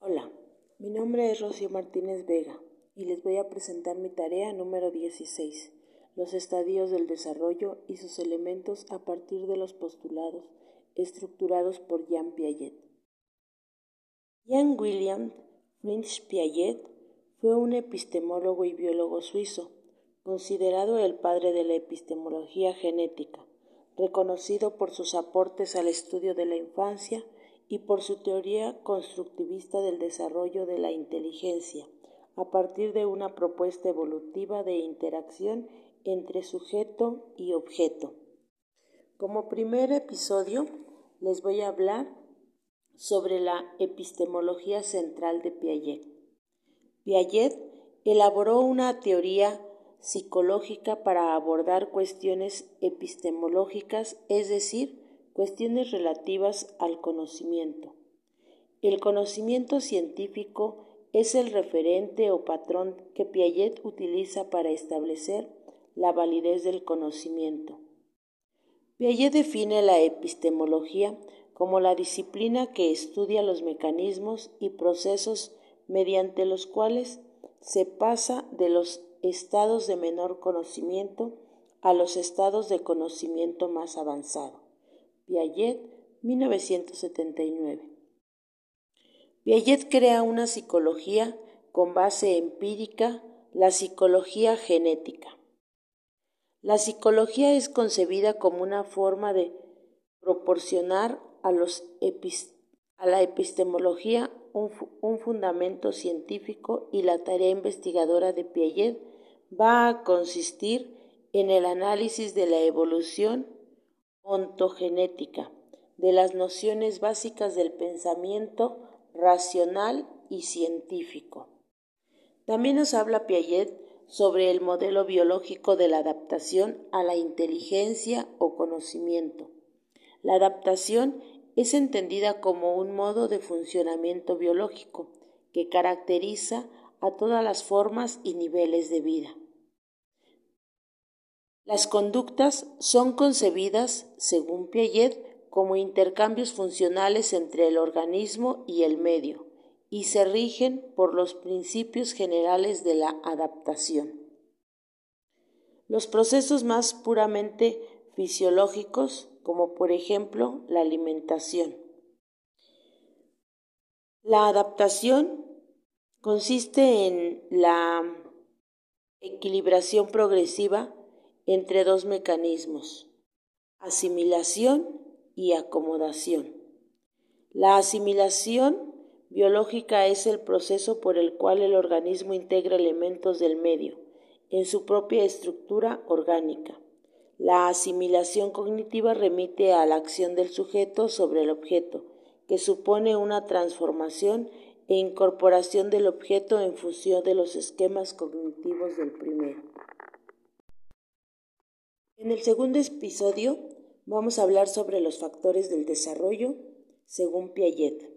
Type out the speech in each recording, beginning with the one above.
Hola, mi nombre es Rocío Martínez Vega y les voy a presentar mi tarea número 16, los estadios del desarrollo y sus elementos a partir de los postulados estructurados por Jean Piaget. Jean William Friedrich Piaget fue un epistemólogo y biólogo suizo, considerado el padre de la epistemología genética, reconocido por sus aportes al estudio de la infancia y por su teoría constructivista del desarrollo de la inteligencia, a partir de una propuesta evolutiva de interacción entre sujeto y objeto. Como primer episodio les voy a hablar sobre la epistemología central de Piaget. Piaget elaboró una teoría psicológica para abordar cuestiones epistemológicas, es decir, cuestiones relativas al conocimiento. El conocimiento científico es el referente o patrón que Piaget utiliza para establecer la validez del conocimiento. Piaget define la epistemología como la disciplina que estudia los mecanismos y procesos mediante los cuales se pasa de los estados de menor conocimiento a los estados de conocimiento más avanzado. Piaget, 1979. Piaget crea una psicología con base empírica, la psicología genética. La psicología es concebida como una forma de proporcionar a, la epistemología un, un fundamento científico y la tarea investigadora de Piaget va a consistir en el análisis de la evolución ontogenética, de las nociones básicas del pensamiento racional y científico. También nos habla Piaget sobre el modelo biológico de la adaptación a la inteligencia o conocimiento. La adaptación es entendida como un modo de funcionamiento biológico que caracteriza a todas las formas y niveles de vida. Las conductas son concebidas, según Piaget, como intercambios funcionales entre el organismo y el medio, y se rigen por los principios generales de la adaptación. Los procesos más puramente fisiológicos, como por ejemplo la alimentación. La adaptación consiste en la equilibración progresiva entre dos mecanismos, asimilación y acomodación. La asimilación biológica es el proceso por el cual el organismo integra elementos del medio en su propia estructura orgánica. La asimilación cognitiva remite a la acción del sujeto sobre el objeto, que supone una transformación e incorporación del objeto en función de los esquemas cognitivos del primero. En el segundo episodio vamos a hablar sobre los factores del desarrollo según Piaget.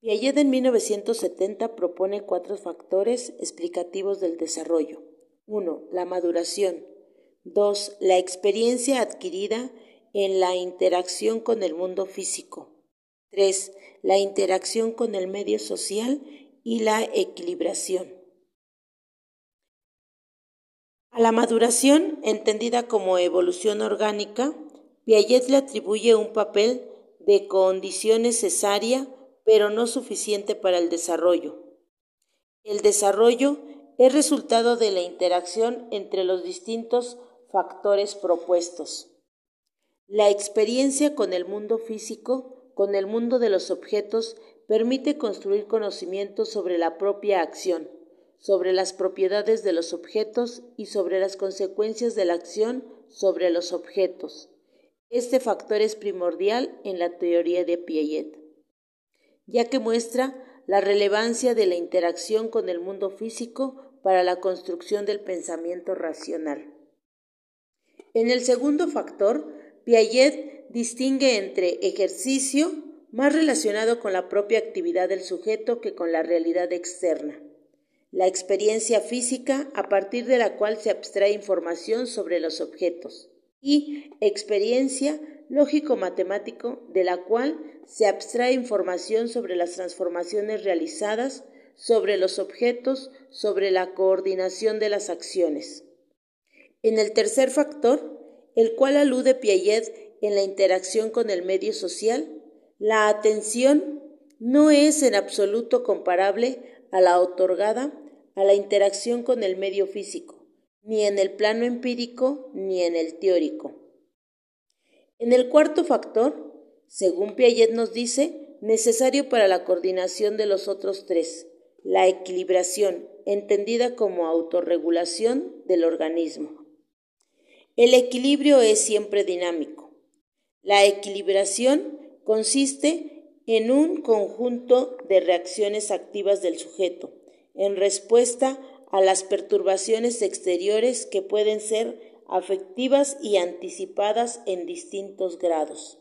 Piaget en 1970 propone cuatro factores explicativos del desarrollo. 1. La maduración. 2. La experiencia adquirida en la interacción con el mundo físico. 3. La interacción con el medio social y la equilibración. A la maduración, entendida como evolución orgánica, Piaget le atribuye un papel de condición necesaria, pero no suficiente para el desarrollo. El desarrollo es resultado de la interacción entre los distintos factores propuestos. La experiencia con el mundo físico, con el mundo de los objetos, permite construir conocimientos sobre la propia acción, sobre las propiedades de los objetos y sobre las consecuencias de la acción sobre los objetos. Este factor es primordial en la teoría de Piaget, ya que muestra la relevancia de la interacción con el mundo físico para la construcción del pensamiento racional. En el segundo factor, Piaget distingue entre ejercicio, más relacionado con la propia actividad del sujeto que con la realidad externa, la experiencia física a partir de la cual se abstrae información sobre los objetos, y experiencia lógico-matemático de la cual se abstrae información sobre las transformaciones realizadas, sobre los objetos, sobre la coordinación de las acciones. En el tercer factor, el cual alude Piaget en la interacción con el medio social, la atención no es en absoluto comparable a la otorgada a la interacción con el medio físico, ni en el plano empírico ni en el teórico. En el cuarto factor, según Piaget nos dice, necesario para la coordinación de los otros tres, la equilibración, entendida como autorregulación del organismo. El equilibrio es siempre dinámico. La equilibración consiste en un conjunto de reacciones activas del sujeto en respuesta a las perturbaciones exteriores que pueden ser afectivas y anticipadas en distintos grados.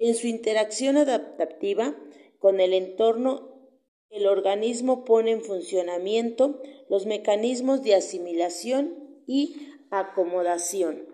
En su interacción adaptativa con el entorno, el organismo pone en funcionamiento los mecanismos de asimilación y acomodación.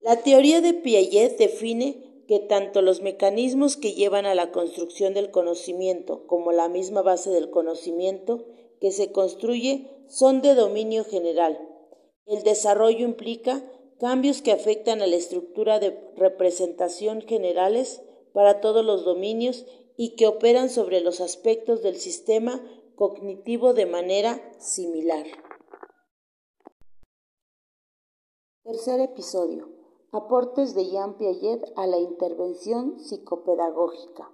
La teoría de Piaget define que tanto los mecanismos que llevan a la construcción del conocimiento como la misma base del conocimiento que se construye son de dominio general. El desarrollo implica cambios que afectan a la estructura de representación generales para todos los dominios y que operan sobre los aspectos del sistema cognitivo de manera similar. Tercer episodio. Aportes de Jean Piaget a la intervención psicopedagógica.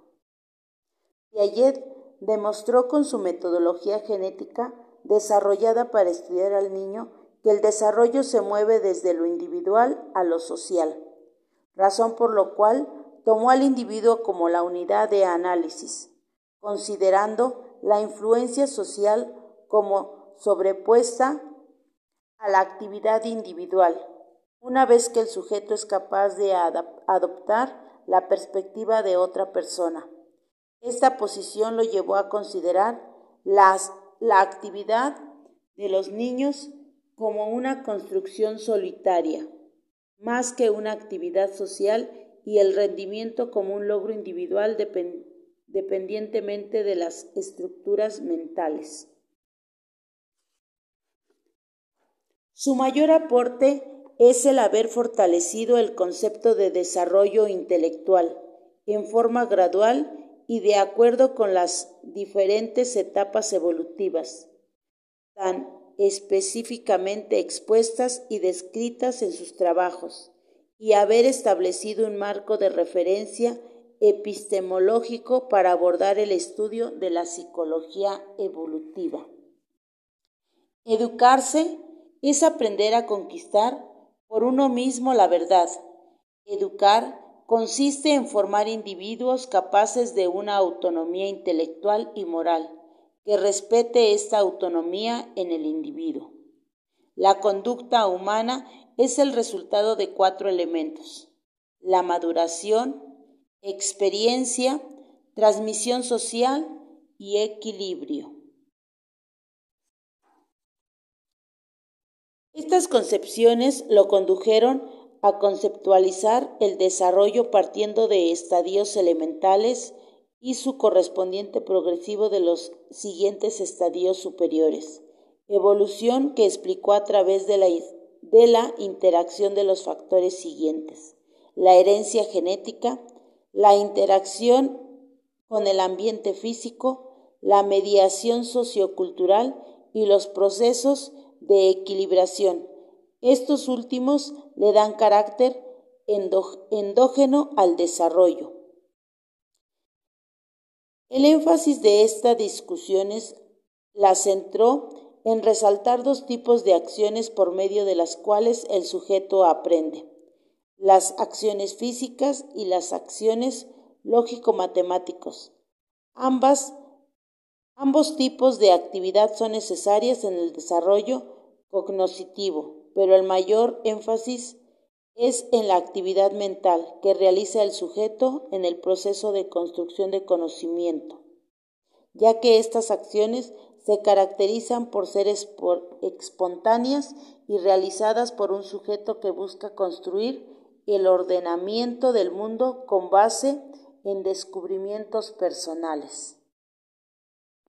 Piaget demostró con su metodología genética desarrollada para estudiar al niño que el desarrollo se mueve desde lo individual a lo social, razón por lo cual tomó al individuo como la unidad de análisis, considerando la influencia social como sobrepuesta a la actividad individual una vez que el sujeto es capaz de adoptar la perspectiva de otra persona. Esta posición lo llevó a considerar las, la actividad de los niños como una construcción solitaria, más que una actividad social y el rendimiento como un logro individual dependientemente de las estructuras mentales. Su mayor aporte es el haber fortalecido el concepto de desarrollo intelectual en forma gradual y de acuerdo con las diferentes etapas evolutivas, tan específicamente expuestas y descritas en sus trabajos, y haber establecido un marco de referencia epistemológico para abordar el estudio de la psicología evolutiva. Educarse es aprender a conquistar por uno mismo la verdad. Educar consiste en formar individuos capaces de una autonomía intelectual y moral, que respete esta autonomía en el individuo. La conducta humana es el resultado de cuatro elementos. La maduración, experiencia, transmisión social y equilibrio. Estas concepciones lo condujeron a conceptualizar el desarrollo partiendo de estadios elementales y su correspondiente progresivo de los siguientes estadios superiores, evolución que explicó a través de la, de la interacción de los factores siguientes, la herencia genética, la interacción con el ambiente físico, la mediación sociocultural y los procesos de equilibración. Estos últimos le dan carácter endógeno al desarrollo. El énfasis de estas discusiones la centró en resaltar dos tipos de acciones por medio de las cuales el sujeto aprende, las acciones físicas y las acciones lógico-matemáticos. Ambas Ambos tipos de actividad son necesarias en el desarrollo cognoscitivo, pero el mayor énfasis es en la actividad mental que realiza el sujeto en el proceso de construcción de conocimiento, ya que estas acciones se caracterizan por ser espontáneas y realizadas por un sujeto que busca construir el ordenamiento del mundo con base en descubrimientos personales.